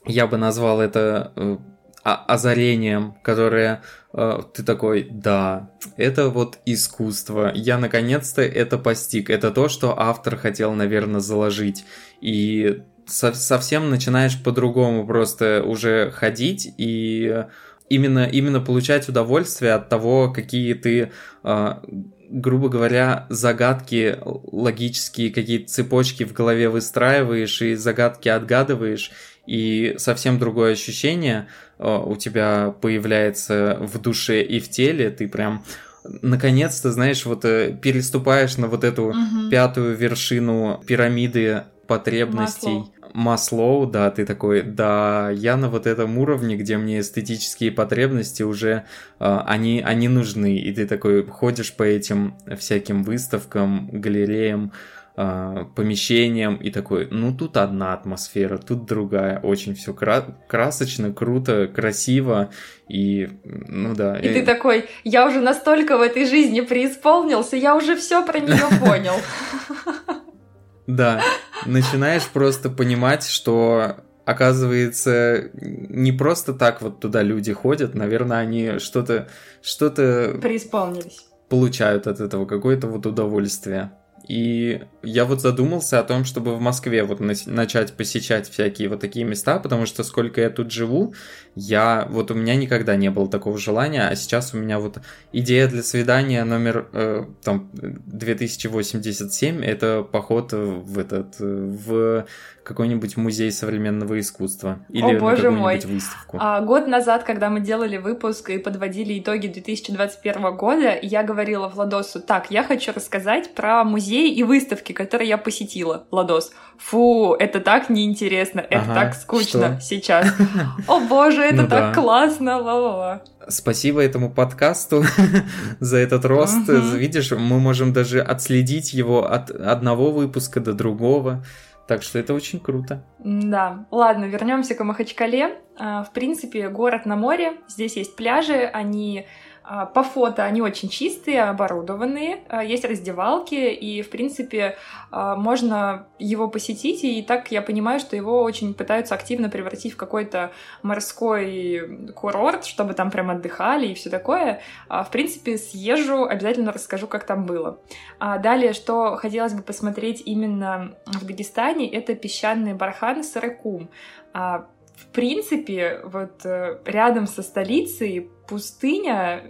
я бы назвал это э, а- озарением, которое э, ты такой, да, это вот искусство. Я наконец-то это постиг. Это то, что автор хотел, наверное, заложить. И со- совсем начинаешь по-другому просто уже ходить и именно, именно получать удовольствие от того, какие ты, э, грубо говоря, загадки логические, какие-то цепочки в голове выстраиваешь и загадки отгадываешь. И совсем другое ощущение э, у тебя появляется в душе и в теле. Ты прям наконец-то, знаешь, вот э, переступаешь на вот эту Мгм. пятую вершину пирамиды потребностей. Маслоу, да, ты такой, да, я на вот этом уровне, где мне эстетические потребности уже, э, они, они нужны, и ты такой ходишь по этим всяким выставкам, галереям, э, помещениям, и такой, ну тут одна атмосфера, тут другая, очень все красочно, круто, красиво, и, ну да. И ты такой, я уже настолько в этой жизни преисполнился, я уже все про нее понял. Да, начинаешь просто понимать, что оказывается не просто так вот туда люди ходят, наверное, они что-то что-то Преисполнились. получают от этого какое-то вот удовольствие. И я вот задумался о том, чтобы в Москве вот начать посещать всякие вот такие места, потому что сколько я тут живу, я вот у меня никогда не было такого желания, а сейчас у меня вот идея для свидания номер э, там 2087 это поход в этот в какой-нибудь музей современного искусства или О, на какую-нибудь выставку. А, год назад, когда мы делали выпуск и подводили итоги 2021 года, я говорила Владосу, так, я хочу рассказать про музеи и выставки, которые я посетила. Владос, фу, это так неинтересно, это ага, так скучно что? сейчас. О боже, это ну так классно, ла-ла-ла. Спасибо этому подкасту за этот рост. Видишь, мы можем даже отследить его от одного выпуска до другого. Так что это очень круто. Да. Ладно, вернемся к Махачкале. А, в принципе, город на море. Здесь есть пляжи, они по фото они очень чистые, оборудованные, а, есть раздевалки, и, в принципе, а, можно его посетить, и так я понимаю, что его очень пытаются активно превратить в какой-то морской курорт, чтобы там прям отдыхали и все такое. В принципе, съезжу, обязательно расскажу, как там было. Далее, что хотелось бы посмотреть именно в Дагестане, это песчаный бархан Сарыкум в принципе, вот э, рядом со столицей пустыня,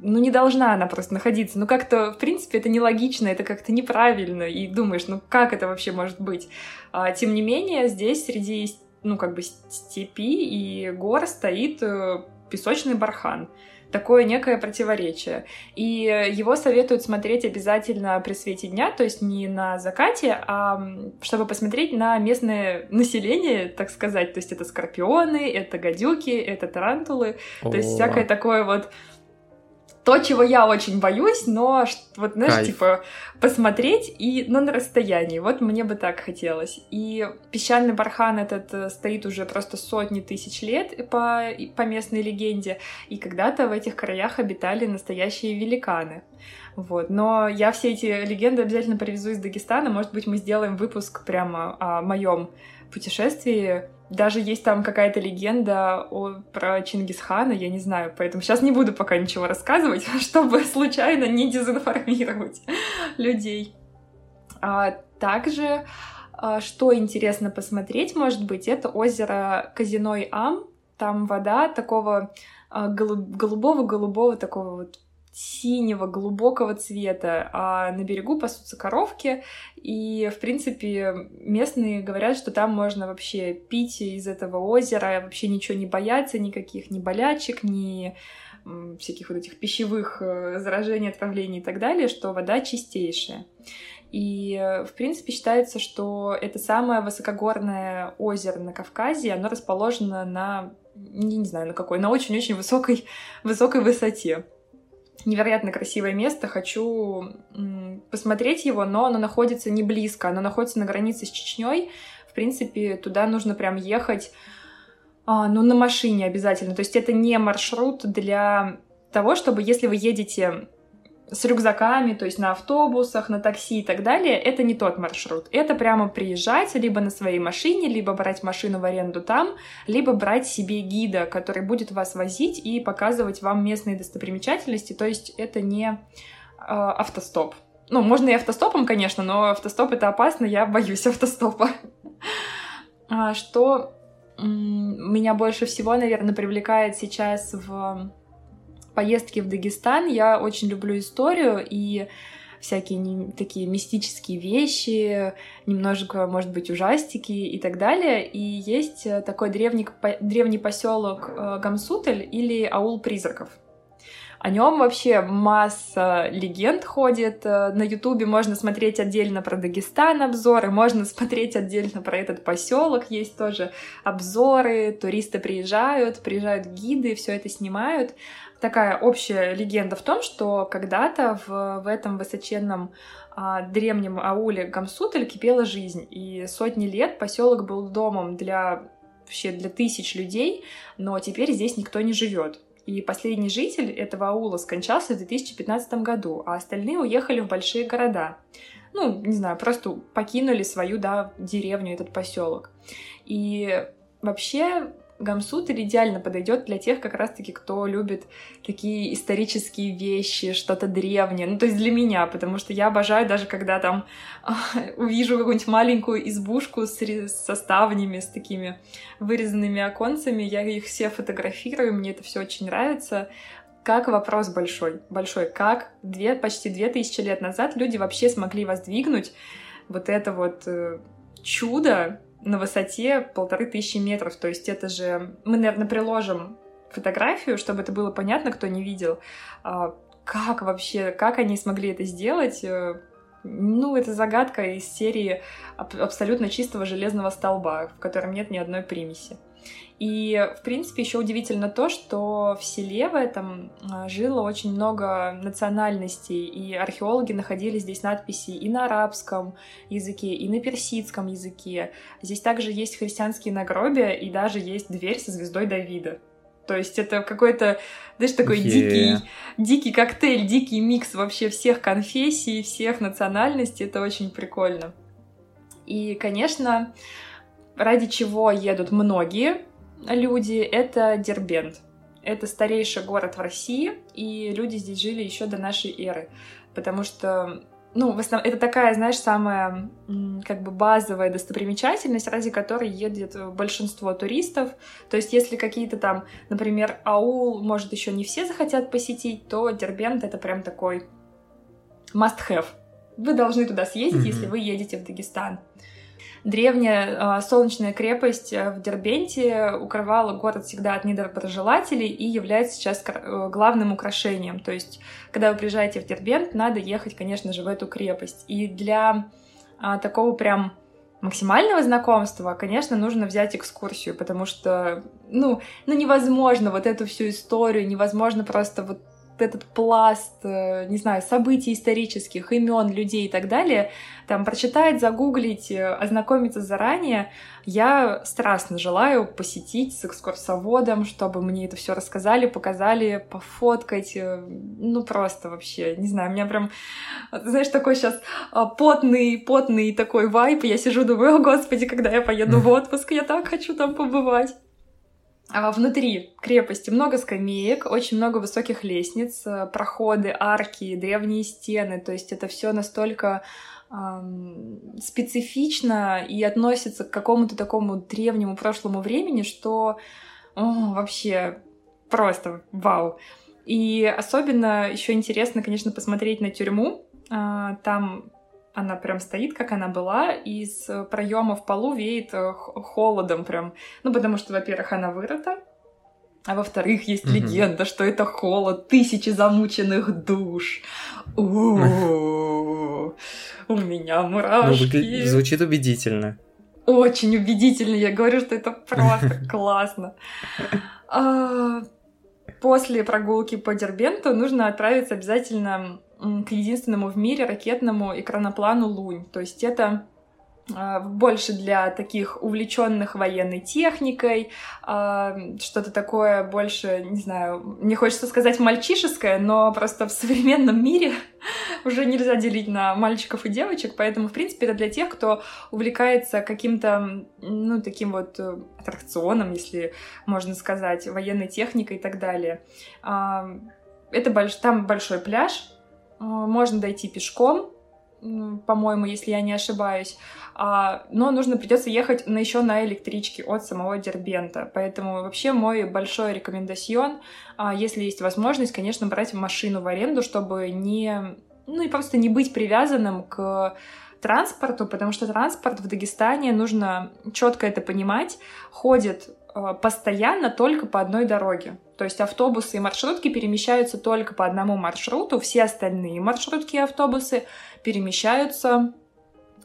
ну, не должна она просто находиться. Ну, как-то, в принципе, это нелогично, это как-то неправильно. И думаешь, ну, как это вообще может быть? А, тем не менее, здесь среди, ну, как бы степи и гор стоит э, песочный бархан такое некое противоречие. И его советуют смотреть обязательно при свете дня, то есть не на закате, а чтобы посмотреть на местное население, так сказать. То есть это скорпионы, это гадюки, это тарантулы, О. то есть всякое такое вот то, чего я очень боюсь, но вот, знаешь, Кайф. типа посмотреть и, но на расстоянии. Вот мне бы так хотелось. И песчаный бархан этот э, стоит уже просто сотни тысяч лет по, по местной легенде, и когда-то в этих краях обитали настоящие великаны. Вот. Но я все эти легенды обязательно привезу из Дагестана. Может быть, мы сделаем выпуск прямо о моем путешествии даже есть там какая-то легенда о, про Чингисхана, я не знаю, поэтому сейчас не буду пока ничего рассказывать, чтобы случайно не дезинформировать людей. А, также, а, что интересно посмотреть, может быть, это озеро Казиной Ам. Там вода такого а, голубого-голубого такого вот синего, глубокого цвета, а на берегу пасутся коровки, и, в принципе, местные говорят, что там можно вообще пить из этого озера, вообще ничего не бояться, никаких ни болячек, ни всяких вот этих пищевых э, заражений, отравлений и так далее, что вода чистейшая. И, в принципе, считается, что это самое высокогорное озеро на Кавказе, оно расположено на, не, не знаю, на какой, на очень-очень высокой, высокой высоте невероятно красивое место, хочу посмотреть его, но оно находится не близко, оно находится на границе с Чечней. В принципе, туда нужно прям ехать, а, ну, на машине обязательно. То есть это не маршрут для того, чтобы, если вы едете с рюкзаками, то есть на автобусах, на такси и так далее, это не тот маршрут. Это прямо приезжать либо на своей машине, либо брать машину в аренду там, либо брать себе гида, который будет вас возить и показывать вам местные достопримечательности. То есть это не э, автостоп. Ну, можно и автостопом, конечно, но автостоп это опасно, я боюсь автостопа. А что меня больше всего, наверное, привлекает сейчас в поездки в Дагестан. Я очень люблю историю и всякие такие мистические вещи, немножко, может быть, ужастики и так далее. И есть э, такой древний, древний поселок э, Гамсутель или аул призраков. О нем вообще масса легенд ходит. Э, на Ютубе можно смотреть отдельно про Дагестан обзоры, можно смотреть отдельно про этот поселок. Есть тоже обзоры, туристы приезжают, приезжают гиды, все это снимают такая общая легенда в том, что когда-то в, в этом высоченном а, древнем ауле Гамсутель кипела жизнь, и сотни лет поселок был домом для вообще для тысяч людей, но теперь здесь никто не живет. И последний житель этого аула скончался в 2015 году, а остальные уехали в большие города. Ну, не знаю, просто покинули свою, да, деревню, этот поселок. И вообще Гамсутель идеально подойдет для тех, как раз-таки, кто любит такие исторические вещи, что-то древнее. Ну, то есть для меня, потому что я обожаю даже, когда там увижу какую-нибудь маленькую избушку с, со ставнями, с такими вырезанными оконцами, я их все фотографирую, мне это все очень нравится. Как вопрос большой, большой, как две, почти две тысячи лет назад люди вообще смогли воздвигнуть вот это вот э, чудо на высоте полторы тысячи метров. То есть это же... Мы, наверное, приложим фотографию, чтобы это было понятно, кто не видел. А, как вообще, как они смогли это сделать? Э, ну, это загадка из серии абсолютно чистого железного столба, в котором нет ни одной примеси. И, в принципе, еще удивительно то, что в селе в этом а, жило очень много национальностей, и археологи находили здесь надписи и на арабском языке, и на персидском языке. Здесь также есть христианские нагробия, и даже есть дверь со звездой Давида. То есть это какой-то, знаешь, такой yeah. дикий, дикий коктейль, дикий микс вообще всех конфессий, всех национальностей. Это очень прикольно. И, конечно, ради чего едут многие люди, это Дербент. Это старейший город в России, и люди здесь жили еще до нашей эры, потому что ну, в основном, это такая, знаешь, самая как бы базовая достопримечательность, ради которой едет большинство туристов. То есть, если какие-то там, например, аул, может, еще не все захотят посетить, то Дербент — это прям такой must-have. Вы должны туда съездить, mm-hmm. если вы едете в Дагестан. Древняя э, солнечная крепость э, в Дербенте укрывала город всегда от недоброжелателей и является сейчас э, главным украшением. То есть, когда вы приезжаете в Дербент, надо ехать, конечно же, в эту крепость. И для э, такого прям максимального знакомства, конечно, нужно взять экскурсию, потому что, ну, ну невозможно вот эту всю историю, невозможно просто вот этот пласт, э, не знаю, событий исторических, имен людей и так далее, там прочитать, загуглить, э, ознакомиться заранее, я страстно желаю посетить с экскурсоводом, чтобы мне это все рассказали, показали, пофоткать, э, ну просто вообще, не знаю, у меня прям, знаешь, такой сейчас потный, потный такой вайп, я сижу, думаю, о господи, когда я поеду в отпуск, я так хочу там побывать. А внутри крепости много скамеек, очень много высоких лестниц, э, проходы, арки, древние стены. То есть это все настолько эм, специфично и относится к какому-то такому древнему прошлому времени, что о, вообще просто вау. И особенно еще интересно, конечно, посмотреть на тюрьму. Э, там она прям стоит, как она была, и из проема в полу веет э, холодом прям. Ну, потому что, во-первых, она вырыта, а во-вторых, есть mm-hmm. легенда, что это холод тысячи замученных душ. У меня мурашки. Ну, звучит убедительно. Очень убедительно. Я говорю, что это просто классно. А, после прогулки по Дербенту нужно отправиться обязательно к единственному в мире ракетному экраноплану Лунь. То есть это а, больше для таких увлеченных военной техникой, а, что-то такое больше, не знаю, не хочется сказать мальчишеское, но просто в современном мире уже нельзя делить на мальчиков и девочек, поэтому, в принципе, это для тех, кто увлекается каким-то, ну, таким вот э, аттракционом, если можно сказать, военной техникой и так далее. А, это больш... Там большой пляж, можно дойти пешком, по-моему, если я не ошибаюсь. А, но нужно придется ехать на, еще на электричке от самого Дербента. Поэтому вообще мой большой рекомендацион, а, если есть возможность, конечно, брать машину в аренду, чтобы не, ну и просто не быть привязанным к транспорту, потому что транспорт в Дагестане, нужно четко это понимать, ходит постоянно только по одной дороге. То есть автобусы и маршрутки перемещаются только по одному маршруту, все остальные маршрутки и автобусы перемещаются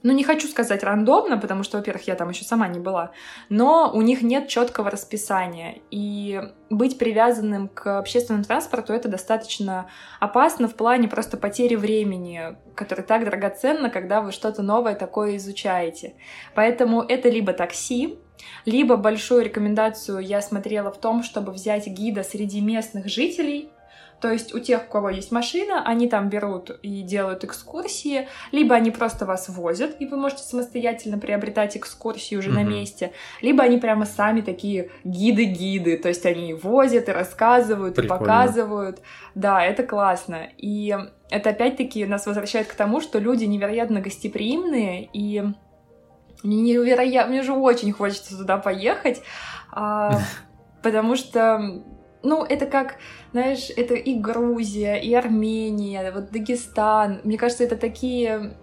ну, не хочу сказать рандомно, потому что, во-первых, я там еще сама не была, но у них нет четкого расписания. И быть привязанным к общественному транспорту это достаточно опасно в плане просто потери времени, которое так драгоценно, когда вы что-то новое такое изучаете. Поэтому это либо такси, либо большую рекомендацию я смотрела в том, чтобы взять гида среди местных жителей, То есть у тех, у кого есть машина, они там берут и делают экскурсии, либо они просто вас возят, и вы можете самостоятельно приобретать экскурсии уже mm-hmm. на месте, либо они прямо сами такие гиды-гиды, то есть они возят и рассказывают, Прикольно. и показывают. Да, это классно. И это опять-таки нас возвращает к тому, что люди невероятно гостеприимные, и мне невероятно, мне же очень хочется туда поехать, а, потому что ну, это как, знаешь, это и Грузия, и Армения, вот Дагестан. Мне кажется, это такие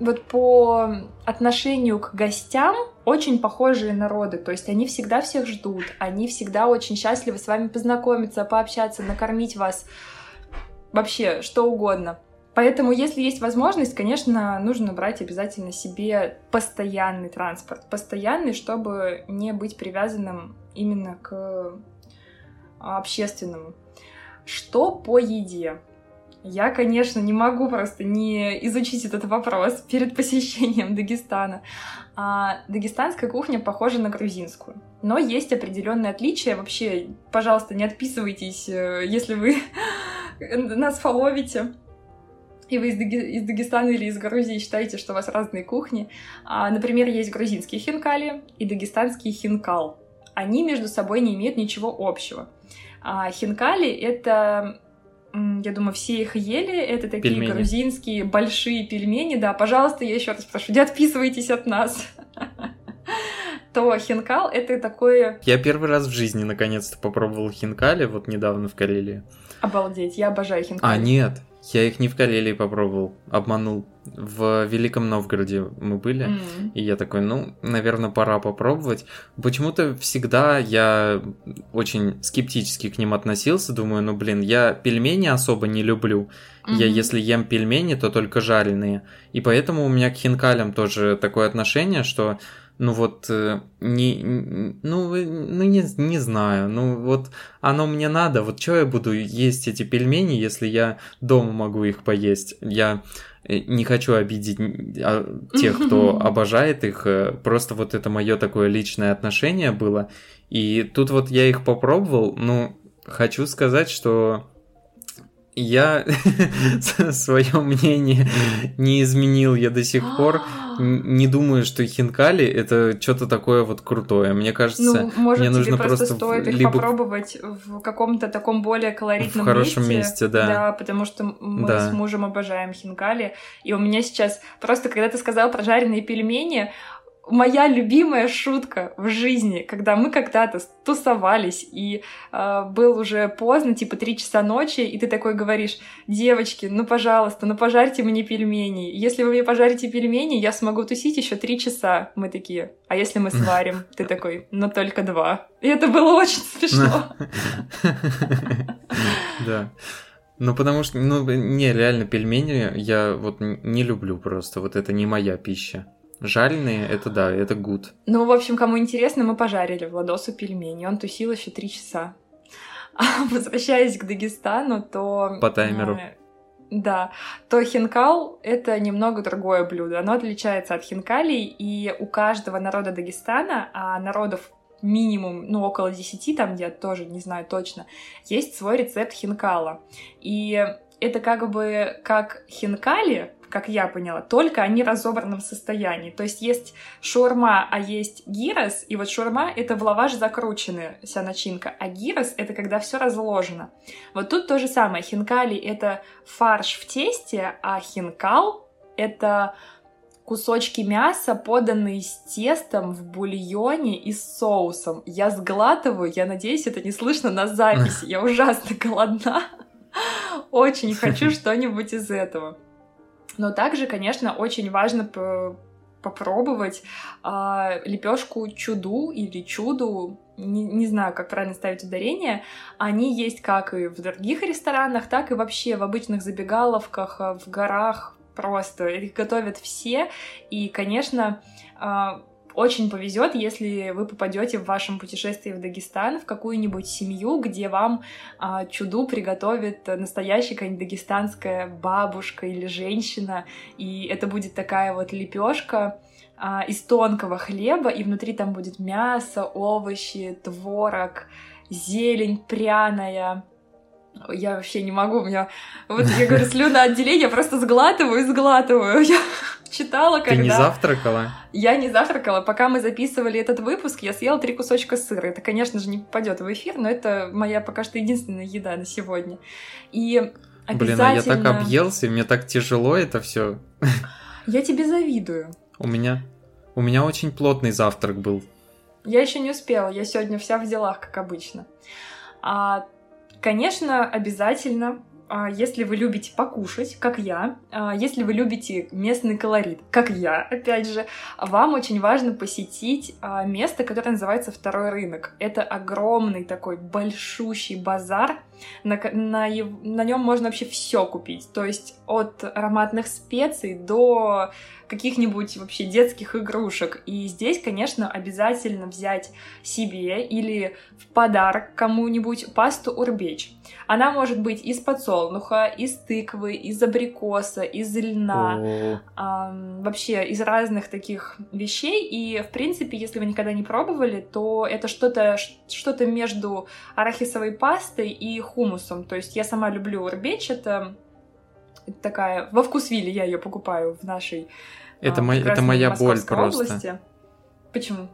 вот по отношению к гостям очень похожие народы. То есть они всегда всех ждут, они всегда очень счастливы с вами познакомиться, пообщаться, накормить вас. Вообще, что угодно. Поэтому, если есть возможность, конечно, нужно брать обязательно себе постоянный транспорт. Постоянный, чтобы не быть привязанным именно к общественному. Что по еде? Я, конечно, не могу просто не изучить этот вопрос перед посещением Дагестана. А, дагестанская кухня похожа на грузинскую, но есть определенные отличия. Вообще, пожалуйста, не отписывайтесь, э, если вы нас фоловите и вы из, Даги... из Дагестана или из Грузии считаете, что у вас разные кухни. А, например, есть грузинские хинкали и дагестанский хинкал. Они между собой не имеют ничего общего. А хинкали — это я думаю, все их ели. Это такие пельмени. грузинские большие пельмени. Да, пожалуйста, я еще раз прошу, не отписывайтесь от нас. То хинкал — это такое... Я первый раз в жизни наконец-то попробовал хинкали, вот недавно в Карелии. Обалдеть, я обожаю хинкали. А, нет, я их не в Карелии попробовал, обманул. В Великом Новгороде мы были, mm-hmm. и я такой, ну, наверное, пора попробовать. Почему-то всегда я очень скептически к ним относился, думаю, ну, блин, я пельмени особо не люблю. Mm-hmm. Я, если ем пельмени, то только жареные. И поэтому у меня к хинкалям тоже такое отношение, что ну вот, э, не, ну, ну не, не знаю, ну вот оно мне надо, вот что я буду есть эти пельмени, если я дома могу их поесть? Я э, не хочу обидеть а, тех, кто обожает их, э, просто вот это мое такое личное отношение было, и тут вот я их попробовал, ну, хочу сказать, что я свое мнение не изменил, я до сих пор не думаю, что хинкали это что-то такое вот крутое. Мне кажется, ну, может, мне нужно просто, просто стоит их либо... попробовать в каком-то таком более колоритном в хорошем месте, месте да. Да, потому что мы да. с мужем обожаем хинкали, и у меня сейчас просто, когда ты сказал про жареные пельмени, моя любимая шутка в жизни, когда мы когда-то тусовались, и э, был уже поздно, типа три часа ночи, и ты такой говоришь, девочки, ну пожалуйста, ну пожарьте мне пельмени. Если вы мне пожарите пельмени, я смогу тусить еще три часа. Мы такие, а если мы сварим? Ты такой, ну только два. И это было очень смешно. Да. Ну, потому что, ну, не, реально, пельмени я вот не люблю просто. Вот это не моя пища. Жареные, это да, это гуд. Ну, в общем, кому интересно, мы пожарили Владосу пельмени. Он тусил еще три часа. А возвращаясь к Дагестану, то... По таймеру. Да, то хинкал — это немного другое блюдо. Оно отличается от хинкалей, и у каждого народа Дагестана, а народов минимум, ну, около десяти, там, где я тоже не знаю точно, есть свой рецепт хинкала. И это как бы как хинкали, как я поняла, только они в разобранном состоянии. То есть есть шурма, а есть гирос, и вот шурма — это в лаваш закрученная вся начинка, а гирос — это когда все разложено. Вот тут то же самое. Хинкали — это фарш в тесте, а хинкал — это кусочки мяса, поданные с тестом в бульоне и с соусом. Я сглатываю, я надеюсь, это не слышно на записи. Я ужасно голодна. Очень хочу что-нибудь из этого. Но также, конечно, очень важно попробовать э, лепешку чуду или чуду, не, не знаю, как правильно ставить ударение. Они есть как и в других ресторанах, так и вообще в обычных забегаловках, в горах. Просто их готовят все. И, конечно, э, очень повезет, если вы попадете в вашем путешествии в Дагестан в какую-нибудь семью, где вам а, чуду приготовит настоящая какая-нибудь дагестанская бабушка или женщина, и это будет такая вот лепешка а, из тонкого хлеба, и внутри там будет мясо, овощи, творог, зелень пряная, Я вообще не могу, у меня... Вот я говорю, слюноотделение, просто сглатываю сглатываю. Я читала, когда... Ты не завтракала? Я не завтракала. Пока мы записывали этот выпуск, я съела три кусочка сыра. Это, конечно же, не попадет в эфир, но это моя пока что единственная еда на сегодня. И Блин, а я так объелся, и мне так тяжело это все. Я тебе завидую. У меня, у меня очень плотный завтрак был. Я еще не успела, я сегодня вся в делах, как обычно. А, конечно, обязательно если вы любите покушать, как я, а, если вы любите местный колорит, как я, опять же, вам очень важно посетить а, место, которое называется Второй рынок. Это огромный такой большущий базар, на, на, на нем можно вообще все купить. То есть от ароматных специй до каких-нибудь вообще детских игрушек. И здесь, конечно, обязательно взять себе или в подарок кому-нибудь пасту урбеч. Она может быть из подсолнуха, из тыквы, из абрикоса, из льна, э, вообще из разных таких вещей. И, в принципе, если вы никогда не пробовали, то это что-то что между арахисовой пастой и хумусом. То есть я сама люблю урбеч, это такая... Во вкусвиле я ее покупаю в нашей Это, а, это моя боль просто. Области. Почему?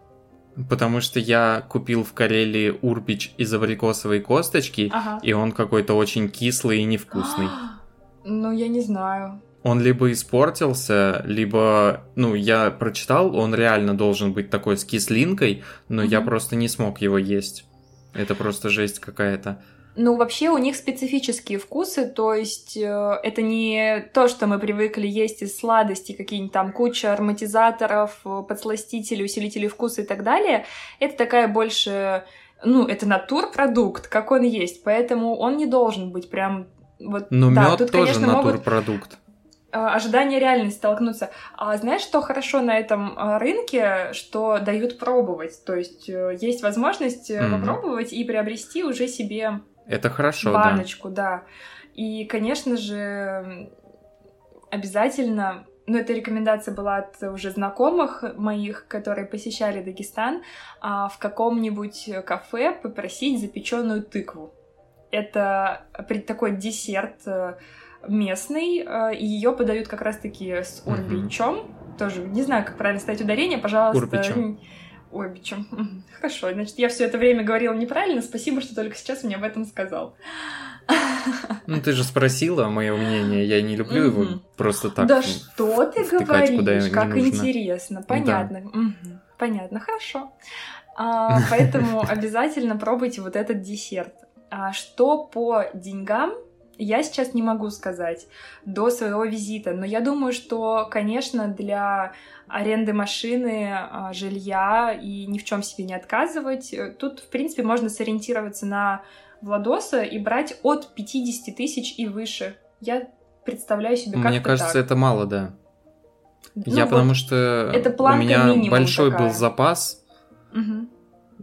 Потому что я купил в Карелии урбич из абрикосовой косточки, ага. и он какой-то очень кислый и невкусный. ну, я не знаю. Он либо испортился, либо, ну, я прочитал, он реально должен быть такой с кислинкой, но я просто не смог его есть. Это просто жесть какая-то. Ну, вообще у них специфические вкусы, то есть э, это не то, что мы привыкли есть из сладостей, какие-нибудь там куча ароматизаторов, э, подсластителей, усилителей вкуса и так далее. Это такая больше, ну, это натурпродукт, как он есть, поэтому он не должен быть прям вот. Но да, мед тут, тоже конечно, натурпродукт. Могут э, ожидание реальности столкнуться. А знаешь, что хорошо на этом э, рынке, что дают пробовать? То есть есть возможность mm-hmm. попробовать и приобрести уже себе это хорошо, баночку, да. да. И, конечно же, обязательно но эта рекомендация была от уже знакомых моих, которые посещали Дагестан, а в каком-нибудь кафе попросить запеченную тыкву. Это такой десерт э, местный, э, и ее подают как раз-таки с урбичом. Mm-hmm. Тоже не знаю, как правильно ставить ударение, пожалуйста. Урбичем. Ой, причем. Хорошо, значит, я все это время говорила неправильно. Спасибо, что только сейчас мне об этом сказал. Ну, ты же спросила мое мнение. Я не люблю его просто так. Да что ты говоришь? Как интересно. Понятно. Понятно, хорошо. А, поэтому обязательно пробуйте вот этот десерт. А что по деньгам? Я сейчас не могу сказать до своего визита, но я думаю, что, конечно, для аренды машины, а, жилья и ни в чем себе не отказывать, э, тут, в принципе, можно сориентироваться на Владоса и брать от 50 тысяч и выше. Я представляю себе как Мне кажется, так. это мало, да. Ну, я вот потому что это у меня большой такая. был запас. Угу.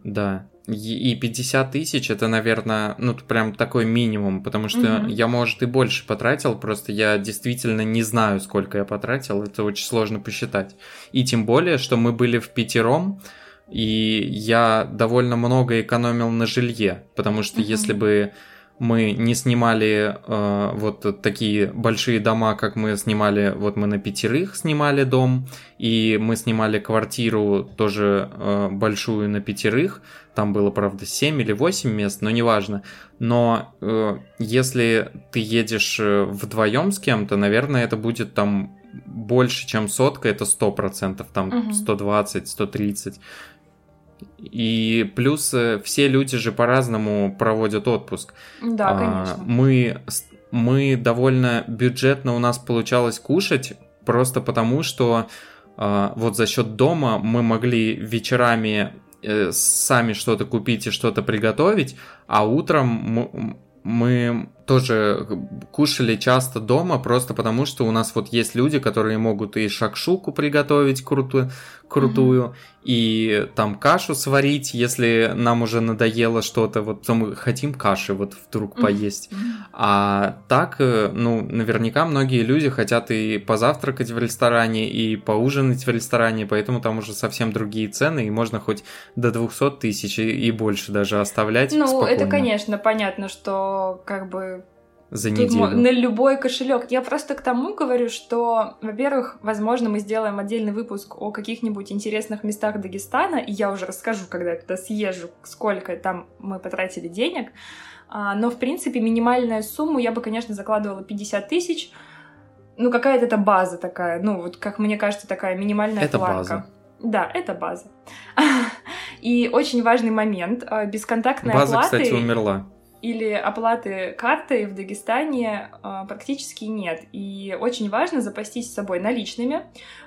Да. И 50 тысяч это, наверное, ну, прям такой минимум, потому что угу. я, может, и больше потратил, просто я действительно не знаю, сколько я потратил, это очень сложно посчитать. И тем более, что мы были в пятером, и я довольно много экономил на жилье, потому что угу. если бы мы не снимали э, вот такие большие дома, как мы снимали, вот мы на пятерых снимали дом, и мы снимали квартиру тоже э, большую на пятерых, там было, правда, 7 или 8 мест, но неважно. Но э, если ты едешь э, вдвоем с кем-то, наверное, это будет там больше, чем сотка, это 100%, там угу. 120, 130. И плюс э, все люди же по-разному проводят отпуск. Да, а, конечно. Мы, мы довольно бюджетно у нас получалось кушать, просто потому что а, вот за счет дома мы могли вечерами э, сами что-то купить и что-то приготовить, а утром мы, мы тоже кушали часто дома, просто потому что у нас вот есть люди, которые могут и шакшуку приготовить крутую, крутую, mm-hmm. и там кашу сварить, если нам уже надоело что-то, вот то мы хотим каши вот вдруг поесть. Mm-hmm. А так, э, ну, наверняка многие люди хотят и позавтракать в ресторане, и поужинать в ресторане, поэтому там уже совсем другие цены, и можно хоть до 200 тысяч и больше даже оставлять. Ну, спокойно. это, конечно, понятно, что как бы за неделю. на любой кошелек. Я просто к тому говорю, что, во-первых, возможно, мы сделаем отдельный выпуск о каких-нибудь интересных местах Дагестана, и я уже расскажу, когда я туда съезжу, сколько там мы потратили денег. А, но, в принципе, минимальная сумма я бы, конечно, закладывала 50 тысяч. Ну, какая-то это база такая, ну, вот, как мне кажется, такая минимальная это планка. база. Да, это база. И очень важный момент. а, Бесконтактной База, оплаты кстати, умерла. Или оплаты картой в Дагестане а, практически нет. И очень важно запастись с собой наличными.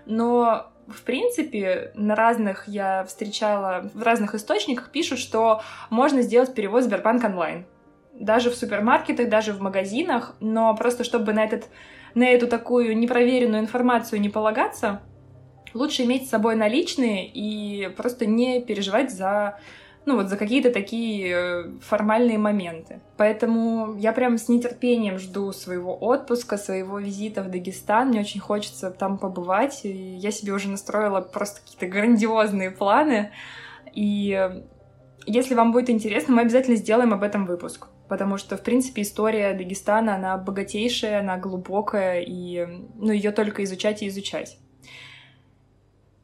Но в принципе, на разных я встречала, в разных источниках пишут, что можно сделать перевод Сбербанк онлайн. Даже в супермаркетах, даже в магазинах, но просто чтобы на, этот, на эту такую непроверенную информацию не полагаться, лучше иметь с собой наличные и просто не переживать за ну вот за какие-то такие э, формальные моменты. Поэтому я прям с нетерпением жду своего отпуска, своего визита в Дагестан. Мне очень хочется там побывать. И я себе уже настроила просто какие-то грандиозные планы. И э, если вам будет интересно, мы обязательно сделаем об этом выпуск. Потому что, в принципе, история Дагестана, она богатейшая, она глубокая, и ну, ее только изучать и изучать.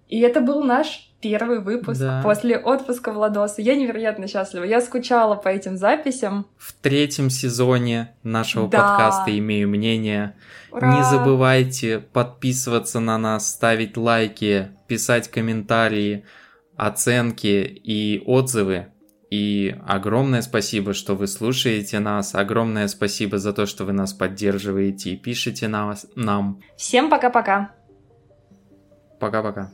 И это был наш первый выпуск Да. после отпуска Владоса. Я невероятно счастлива. Я скучала по этим записям. В третьем сезоне нашего Да. подкаста «Имею мнение». Ура! Не забывайте подписываться на нас, ставить лайки, писать комментарии, оценки и отзывы. И огромное спасибо, что вы слушаете нас. Огромное спасибо за то, что вы нас поддерживаете и пишете нас, нам. Всем пока-пока. Пока-пока.